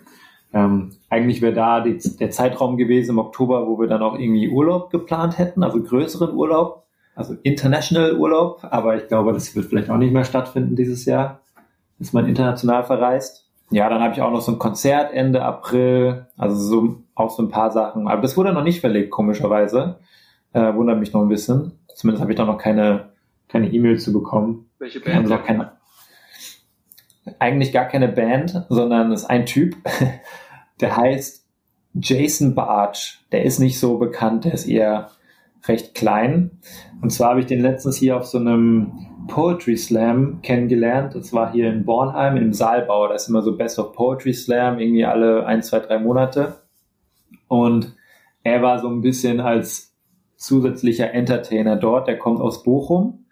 Ähm, eigentlich wäre da die, der Zeitraum gewesen im Oktober, wo wir dann auch irgendwie Urlaub geplant hätten, also größeren Urlaub also International Urlaub, aber ich glaube, das wird vielleicht auch nicht mehr stattfinden dieses Jahr, dass man international verreist. Ja, dann habe ich auch noch so ein Konzert Ende April, also so auch so ein paar Sachen. Aber das wurde noch nicht verlegt, komischerweise. Äh, wundert mich noch ein bisschen. Zumindest habe ich da noch keine keine E-Mail zu bekommen. Welche Band? Auch keine, eigentlich gar keine Band, sondern es ist ein Typ, der heißt Jason Barge. Der ist nicht so bekannt, der ist eher recht klein. Und zwar habe ich den letztens hier auf so einem Poetry Slam kennengelernt. Das war hier in Bornheim im Saalbau. Da ist immer so Best of Poetry Slam, irgendwie alle ein, zwei, drei Monate. Und er war so ein bisschen als zusätzlicher Entertainer dort. Der kommt aus Bochum.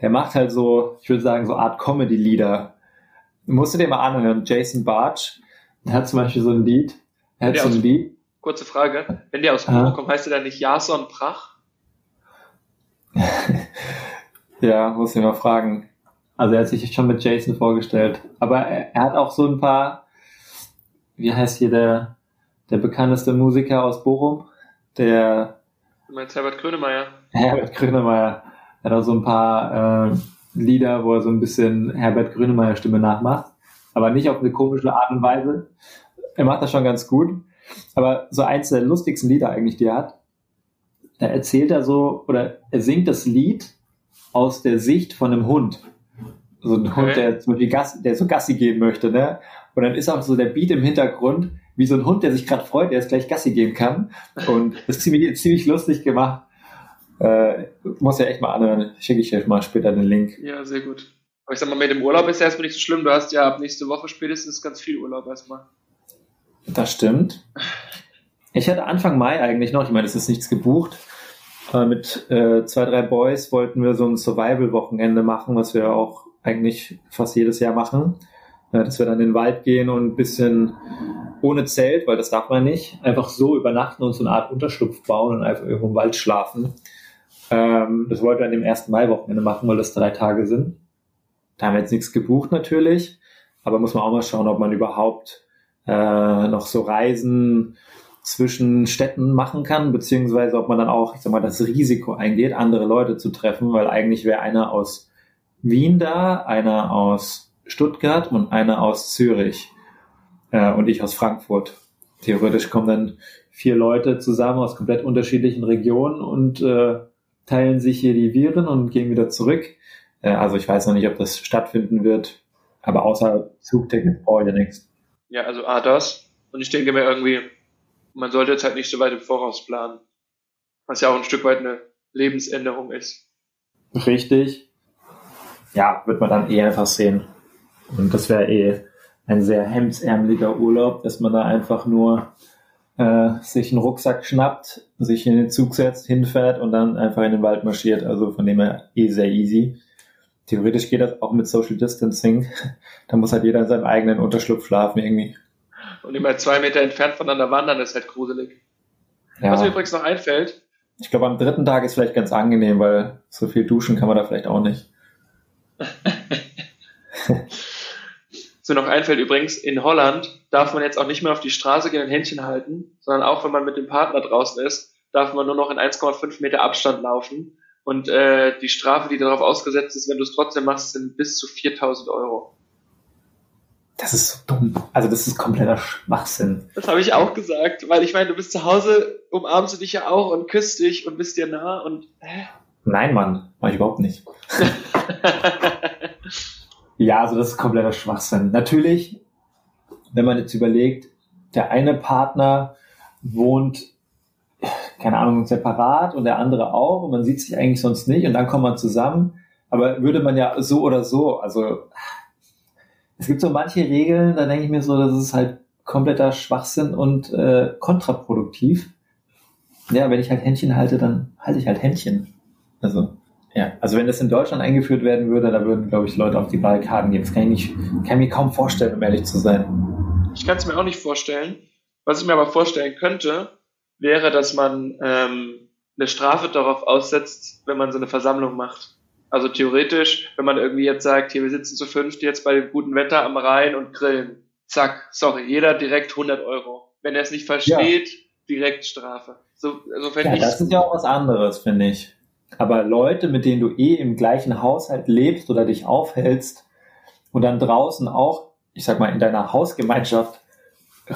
Der macht halt so, ich würde sagen, so Art Comedy-Lieder. Musst du dir mal anhören. Jason Bartsch, der hat zum Beispiel so ein Lied. Er hat so ein Lied. Kurze Frage. Wenn der aus Bochum kommt, heißt der dann nicht Jason Prach? ja, muss ich mal fragen. Also er hat sich schon mit Jason vorgestellt. Aber er, er, hat auch so ein paar, wie heißt hier der, der bekannteste Musiker aus Bochum? Der. Du meinst Herbert Grönemeyer? Herbert Grönemeyer. Er hat auch so ein paar äh, Lieder, wo er so ein bisschen Herbert Grönemeyer Stimme nachmacht. Aber nicht auf eine komische Art und Weise. Er macht das schon ganz gut. Aber so eins der lustigsten Lieder eigentlich, die er hat, da erzählt er so, oder er singt das Lied aus der Sicht von einem Hund. So ein okay. Hund, der, zum Gassi, der so Gassi gehen möchte, ne? Und dann ist auch so der Beat im Hintergrund, wie so ein Hund, der sich gerade freut, der jetzt gleich Gassi gehen kann. Und das ist ziemlich, ziemlich lustig gemacht. Äh, muss ja echt mal anhören. Schicke ich euch mal später den Link. Ja, sehr gut. Aber ich sag mal, mit dem Urlaub ist ja erstmal nicht so schlimm. Du hast ja ab nächste Woche spätestens ganz viel Urlaub erstmal. Das stimmt. Ich hatte Anfang Mai eigentlich noch, ich meine, es ist nichts gebucht. Äh, mit äh, zwei, drei Boys wollten wir so ein Survival-Wochenende machen, was wir auch eigentlich fast jedes Jahr machen. Äh, dass wir dann in den Wald gehen und ein bisschen ohne Zelt, weil das darf man nicht, einfach so übernachten und so eine Art Unterschlupf bauen und einfach irgendwo im Wald schlafen. Ähm, das wollten wir an dem ersten Mai-Wochenende machen, weil das drei Tage sind. Da haben wir jetzt nichts gebucht natürlich, aber muss man auch mal schauen, ob man überhaupt äh, noch so Reisen zwischen Städten machen kann, beziehungsweise ob man dann auch, ich sag mal, das Risiko eingeht, andere Leute zu treffen, weil eigentlich wäre einer aus Wien da, einer aus Stuttgart und einer aus Zürich äh, und ich aus Frankfurt. Theoretisch kommen dann vier Leute zusammen aus komplett unterschiedlichen Regionen und äh, teilen sich hier die Viren und gehen wieder zurück. Äh, also ich weiß noch nicht, ob das stattfinden wird, aber außer Zugticket brauche ich ja nichts. Ja, also A, das. Und ich denke mir irgendwie, man sollte jetzt halt nicht so weit im Voraus planen. Was ja auch ein Stück weit eine Lebensänderung ist. Richtig. Ja, wird man dann eh einfach sehen. Und das wäre eh ein sehr hemdsärmeliger Urlaub, dass man da einfach nur äh, sich einen Rucksack schnappt, sich in den Zug setzt, hinfährt und dann einfach in den Wald marschiert. Also von dem her eh sehr easy. Theoretisch geht das auch mit Social Distancing. da muss halt jeder in seinem eigenen Unterschlupf schlafen irgendwie. Und immer zwei Meter entfernt voneinander wandern ist halt gruselig. Ja. Was mir übrigens noch einfällt. Ich glaube, am dritten Tag ist vielleicht ganz angenehm, weil so viel duschen kann man da vielleicht auch nicht. so noch einfällt übrigens, in Holland darf man jetzt auch nicht mehr auf die Straße gehen und Händchen halten, sondern auch wenn man mit dem Partner draußen ist, darf man nur noch in 1,5 Meter Abstand laufen. Und äh, die Strafe, die darauf ausgesetzt ist, wenn du es trotzdem machst, sind bis zu 4000 Euro. Das ist so dumm. Also das ist kompletter Schwachsinn. Das habe ich auch gesagt, weil ich meine, du bist zu Hause, umarmst du dich ja auch und küsst dich und bist dir nah und. Hä? Nein, Mann, mach ich überhaupt nicht. ja, also das ist kompletter Schwachsinn. Natürlich, wenn man jetzt überlegt, der eine Partner wohnt, keine Ahnung, separat und der andere auch und man sieht sich eigentlich sonst nicht und dann kommt man zusammen. Aber würde man ja so oder so, also es gibt so manche Regeln, da denke ich mir so, das ist halt kompletter Schwachsinn und äh, kontraproduktiv. Ja, wenn ich halt Händchen halte, dann halte ich halt Händchen. Also, ja. Also wenn das in Deutschland eingeführt werden würde, da würden, glaube ich, Leute auf die Barrikaden gehen. Das kann ich, nicht, kann ich mir kaum vorstellen, um ehrlich zu sein. Ich kann es mir auch nicht vorstellen. Was ich mir aber vorstellen könnte, wäre, dass man ähm, eine Strafe darauf aussetzt, wenn man so eine Versammlung macht. Also theoretisch, wenn man irgendwie jetzt sagt, hier, wir sitzen zu fünft jetzt bei dem guten Wetter am Rhein und grillen. Zack, sorry, jeder direkt 100 Euro. Wenn er es nicht versteht, ja. direkt Strafe. So, also ja, das ist ja auch was anderes, finde ich. Aber Leute, mit denen du eh im gleichen Haushalt lebst oder dich aufhältst und dann draußen auch, ich sag mal, in deiner Hausgemeinschaft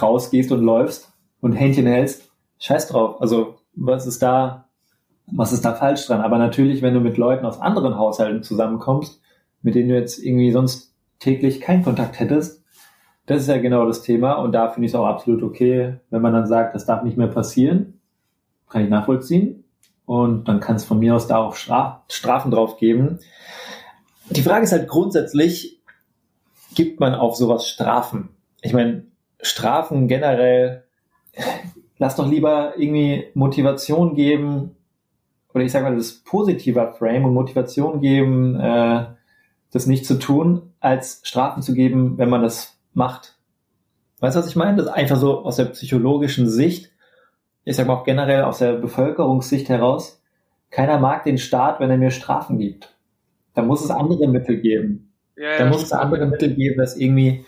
rausgehst und läufst und Händchen hältst, scheiß drauf. Also, was ist da was ist da falsch dran? Aber natürlich, wenn du mit Leuten aus anderen Haushalten zusammenkommst, mit denen du jetzt irgendwie sonst täglich keinen Kontakt hättest, das ist ja genau das Thema. Und da finde ich es auch absolut okay, wenn man dann sagt, das darf nicht mehr passieren. Kann ich nachvollziehen. Und dann kann es von mir aus da auch Strafen drauf geben. Die Frage ist halt grundsätzlich, gibt man auf sowas Strafen? Ich meine, Strafen generell, lass doch lieber irgendwie Motivation geben, oder ich sage mal, das positiver Frame und Motivation geben, äh, das nicht zu tun, als Strafen zu geben, wenn man das macht. Weißt du, was ich meine? Das ist einfach so aus der psychologischen Sicht, ich sage mal auch generell aus der Bevölkerungssicht heraus, keiner mag den Staat, wenn er mir Strafen gibt. Da muss es andere Mittel geben. Ja, ja, da muss es andere Mittel geben, das irgendwie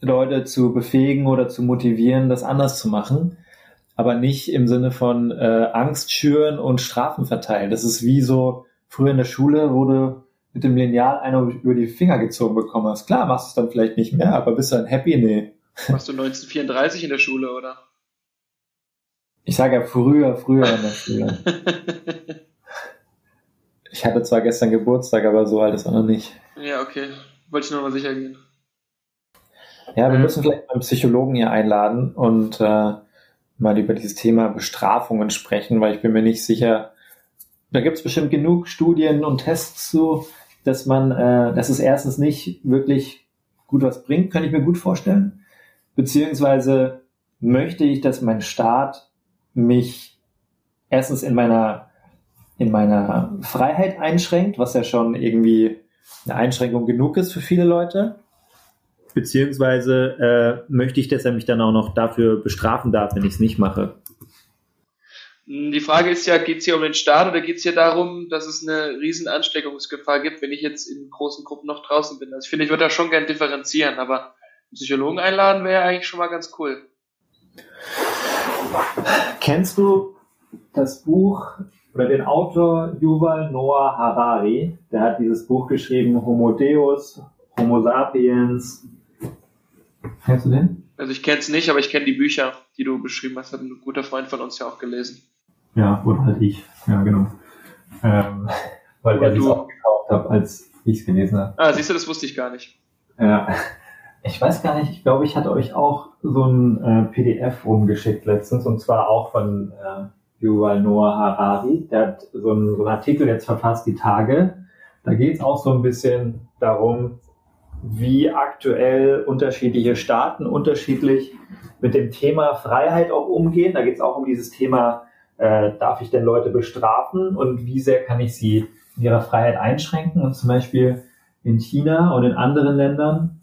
Leute zu befähigen oder zu motivieren, das anders zu machen aber nicht im Sinne von äh, Angst schüren und Strafen verteilen. Das ist wie so früher in der Schule, wo du mit dem Lineal einer über die Finger gezogen bekommen hast. Klar, machst du es dann vielleicht nicht mehr, aber bist du dann happy? Nee. Warst du 1934 in der Schule, oder? Ich sage ja früher, früher in der Schule. ich hatte zwar gestern Geburtstag, aber so alt ist auch noch nicht. Ja, okay. Wollte ich nur mal sicher gehen. Ja, wir müssen vielleicht einen Psychologen hier einladen und äh, mal über dieses Thema Bestrafungen sprechen, weil ich bin mir nicht sicher, da gibt es bestimmt genug Studien und Tests zu, dass man, äh, dass es erstens nicht wirklich gut was bringt, kann ich mir gut vorstellen. Beziehungsweise möchte ich, dass mein Staat mich erstens in meiner, in meiner Freiheit einschränkt, was ja schon irgendwie eine Einschränkung genug ist für viele Leute. Beziehungsweise äh, möchte ich, dass er mich dann auch noch dafür bestrafen darf, wenn ich es nicht mache. Die Frage ist ja, geht es hier um den Staat oder geht es hier darum, dass es eine riesen Ansteckungsgefahr gibt, wenn ich jetzt in großen Gruppen noch draußen bin? Also ich finde, ich würde da schon gern differenzieren, aber einen Psychologen einladen wäre eigentlich schon mal ganz cool. Kennst du das Buch oder den Autor Yuval Noah Harari? Der hat dieses Buch geschrieben, Homo Deus, Homo Sapiens. Kennst du den? Also ich kenne es nicht, aber ich kenne die Bücher, die du beschrieben hast. Hat ein guter Freund von uns ja auch gelesen. Ja, oder halt ich. Ja, genau. Ähm, weil er es auch gekauft habe, als ich es gelesen habe. Ah, siehst du, das wusste ich gar nicht. Ja. Ich weiß gar nicht, ich glaube, ich hatte euch auch so ein äh, PDF rumgeschickt letztens und zwar auch von äh, Yuval Noah Harari. Der hat so einen, so einen Artikel jetzt verfasst, die Tage. Da geht es auch so ein bisschen darum, wie aktuell unterschiedliche Staaten unterschiedlich mit dem Thema Freiheit auch umgehen. Da geht es auch um dieses Thema äh, darf ich denn Leute bestrafen und wie sehr kann ich sie in ihrer Freiheit einschränken? Und zum Beispiel in China und in anderen Ländern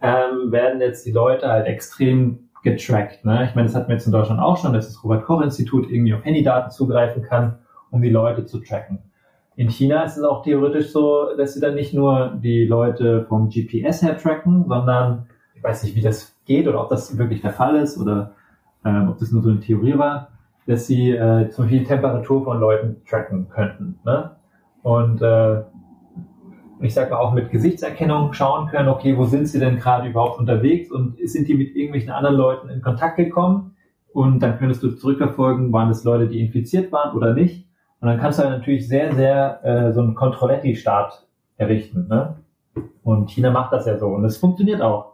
ähm, werden jetzt die Leute halt extrem getrackt. Ne? Ich meine, das hatten wir jetzt in Deutschland auch schon, dass das Robert-Koch-Institut irgendwie auf Handydaten zugreifen kann, um die Leute zu tracken. In China ist es auch theoretisch so, dass sie dann nicht nur die Leute vom GPS her tracken, sondern ich weiß nicht, wie das geht oder ob das wirklich der Fall ist oder ähm, ob das nur so eine Theorie war, dass sie äh, zum Beispiel die Temperatur von Leuten tracken könnten. Ne? Und äh, ich sag mal auch mit Gesichtserkennung schauen können, okay, wo sind sie denn gerade überhaupt unterwegs und sind die mit irgendwelchen anderen Leuten in Kontakt gekommen? Und dann könntest du zurückverfolgen, waren es Leute, die infiziert waren oder nicht. Und dann kannst du halt natürlich sehr, sehr äh, so einen Controletti-Staat errichten. Ne? Und China macht das ja so und es funktioniert auch.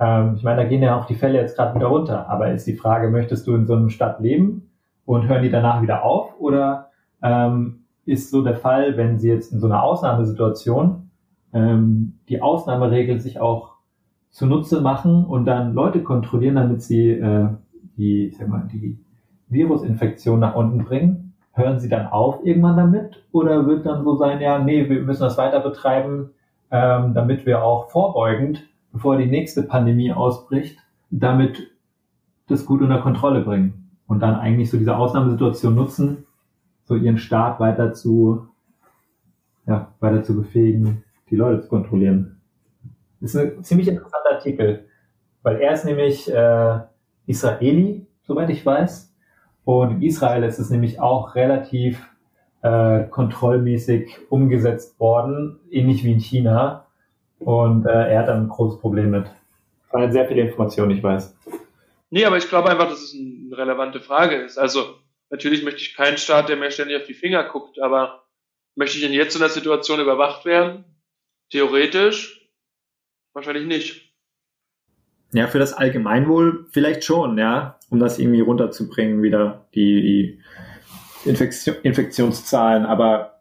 Ähm, ich meine, da gehen ja auch die Fälle jetzt gerade wieder runter. Aber ist die Frage, möchtest du in so einem Stadt leben und hören die danach wieder auf? Oder ähm, ist so der Fall, wenn sie jetzt in so einer Ausnahmesituation ähm, die Ausnahmeregeln sich auch zunutze machen und dann Leute kontrollieren, damit sie äh, die, sag mal, die Virusinfektion nach unten bringen? Hören sie dann auf irgendwann damit? Oder wird dann so sein, ja, nee, wir müssen das weiter betreiben, ähm, damit wir auch vorbeugend, bevor die nächste Pandemie ausbricht, damit das gut unter Kontrolle bringen? und dann eigentlich so diese Ausnahmesituation nutzen, so ihren Staat weiter zu, ja, weiter zu befähigen, die Leute zu kontrollieren. Das ist ein ziemlich interessanter Artikel, weil er ist nämlich äh, Israeli, soweit ich weiß, und in Israel ist es nämlich auch relativ äh, kontrollmäßig umgesetzt worden, ähnlich wie in China. Und äh, er hat dann ein großes Problem mit. Das waren sehr viele Informationen, ich weiß. Nee, aber ich glaube einfach, dass es eine relevante Frage ist. Also, natürlich möchte ich keinen Staat, der mir ständig auf die Finger guckt, aber möchte ich denn jetzt in der Situation überwacht werden? Theoretisch? Wahrscheinlich nicht. Ja, für das Allgemeinwohl vielleicht schon, ja, um das irgendwie runterzubringen, wieder die, die Infektion, Infektionszahlen, aber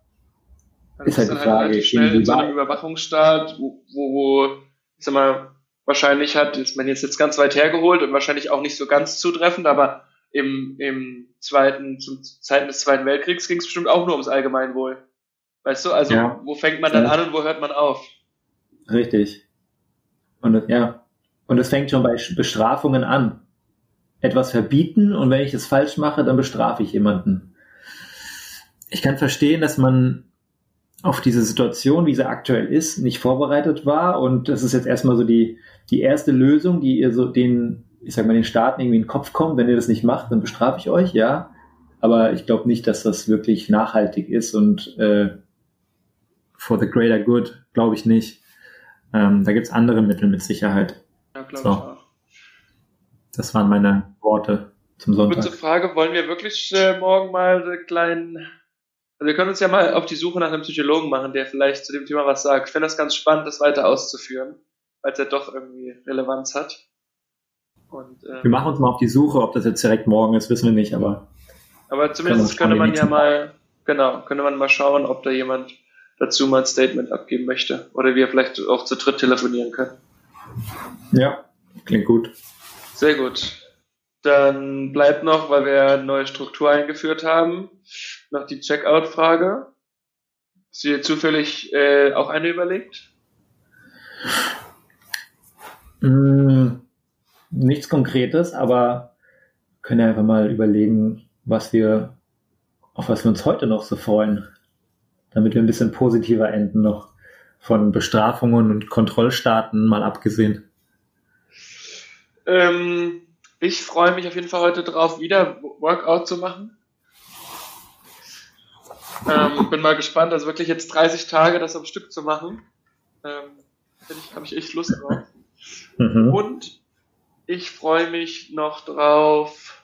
also ist halt die Frage, halt schnell in so einem Überwachungsstaat, wo, wo, wo ich sag mal, wahrscheinlich hat, ist man jetzt, jetzt ganz weit hergeholt und wahrscheinlich auch nicht so ganz zutreffend, aber im, im zweiten, zum Zeiten des Zweiten Weltkriegs ging es bestimmt auch nur ums Allgemeinwohl. Weißt du, also ja. wo fängt man dann ja. an und wo hört man auf? Richtig. Und ja, und es fängt schon bei Bestrafungen an. Etwas verbieten und wenn ich es falsch mache, dann bestrafe ich jemanden. Ich kann verstehen, dass man auf diese Situation, wie sie aktuell ist, nicht vorbereitet war. Und das ist jetzt erstmal so die, die erste Lösung, die ihr so den, ich sag mal, den Staaten irgendwie in den Kopf kommt. Wenn ihr das nicht macht, dann bestrafe ich euch, ja. Aber ich glaube nicht, dass das wirklich nachhaltig ist und äh, for the greater good, glaube ich nicht. Ähm, da gibt's andere Mittel mit Sicherheit. Ja, glaube so. ich auch. Das waren meine Worte zum Sonntag. Kurze Frage, wollen wir wirklich äh, morgen mal einen kleinen also wir können uns ja mal auf die Suche nach einem Psychologen machen, der vielleicht zu dem Thema was sagt. Ich finde das ganz spannend, das weiter auszuführen, weil es ja doch irgendwie Relevanz hat. Und, ähm, wir machen uns mal auf die Suche, ob das jetzt direkt morgen ist, wissen wir nicht, aber. Aber zumindest könnte man ja mal, genau, könnte man mal schauen, ob da jemand dazu mal ein Statement abgeben möchte. Oder wir vielleicht auch zu dritt telefonieren können. Ja, klingt gut. Sehr gut. Dann bleibt noch, weil wir eine neue Struktur eingeführt haben, noch die Checkout-Frage. Hast du dir zufällig äh, auch eine überlegt? Mm, nichts Konkretes, aber können ja einfach mal überlegen, was wir, auf was wir uns heute noch so freuen, damit wir ein bisschen positiver enden noch von Bestrafungen und Kontrollstaaten mal abgesehen. Ähm, ich freue mich auf jeden Fall heute drauf, wieder Workout zu machen. Ähm, bin mal gespannt, also wirklich jetzt 30 Tage das am Stück zu machen. Ähm, habe ich echt Lust drauf. Mhm. Und ich freue mich noch drauf,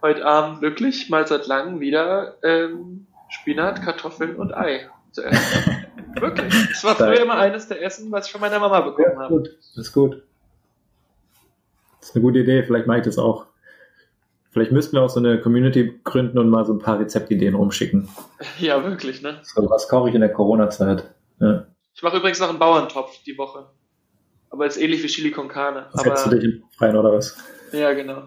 heute Abend wirklich mal seit langem wieder ähm, Spinat, Kartoffeln und Ei zu essen. wirklich. Das war früher immer eines der Essen, was ich von meiner Mama bekommen ja, habe. Gut. Das ist gut. Das ist eine gute Idee, vielleicht mache ich das auch. Vielleicht müssten wir auch so eine Community gründen und mal so ein paar Rezeptideen rumschicken. Ja, wirklich, ne? So, was koche ich in der Corona-Zeit? Ja. Ich mache übrigens noch einen Bauerntopf die Woche. Aber ist ähnlich wie Chili con Carne. Das aber... du dich im rein, oder was? Ja, genau.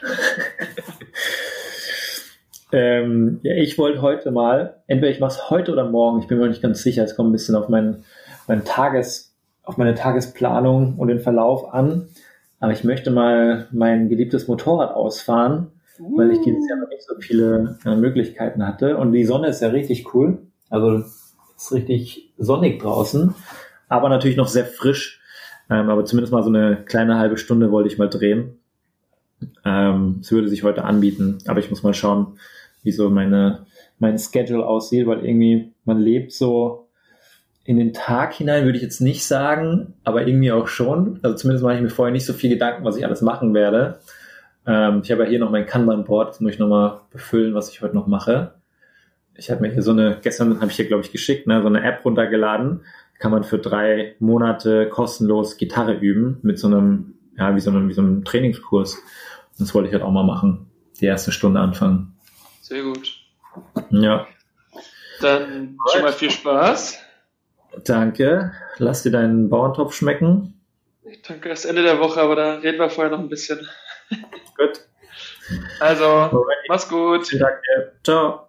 ähm, ja, ich wollte heute mal, entweder ich mache es heute oder morgen, ich bin mir nicht ganz sicher, es kommt ein bisschen auf meinen, meinen Tages, auf meine Tagesplanung und den Verlauf an. Aber ich möchte mal mein geliebtes Motorrad ausfahren, uh. weil ich dieses Jahr noch nicht so viele äh, Möglichkeiten hatte. Und die Sonne ist ja richtig cool. Also es ist richtig sonnig draußen, aber natürlich noch sehr frisch. Ähm, aber zumindest mal so eine kleine halbe Stunde wollte ich mal drehen. Ähm, es würde sich heute anbieten, aber ich muss mal schauen, wie so meine, mein Schedule aussieht, weil irgendwie man lebt so in den Tag hinein würde ich jetzt nicht sagen, aber irgendwie auch schon. Also zumindest mache ich mir vorher nicht so viel Gedanken, was ich alles machen werde. Ähm, ich habe ja hier noch mein Kanban-Board, das muss ich nochmal befüllen, was ich heute noch mache. Ich habe mir hier so eine, gestern habe ich hier, glaube ich, geschickt, ne, so eine App runtergeladen. Kann man für drei Monate kostenlos Gitarre üben mit so einem, ja, wie so einem, wie so einem Trainingskurs. Und das wollte ich halt auch mal machen. Die erste Stunde anfangen. Sehr gut. Ja. Dann schon mal viel Spaß. Danke. Lass dir deinen Bauerntopf schmecken. Ich danke erst Ende der Woche, aber da reden wir vorher noch ein bisschen. Gut. Also, Alright. mach's gut. Danke. Ciao.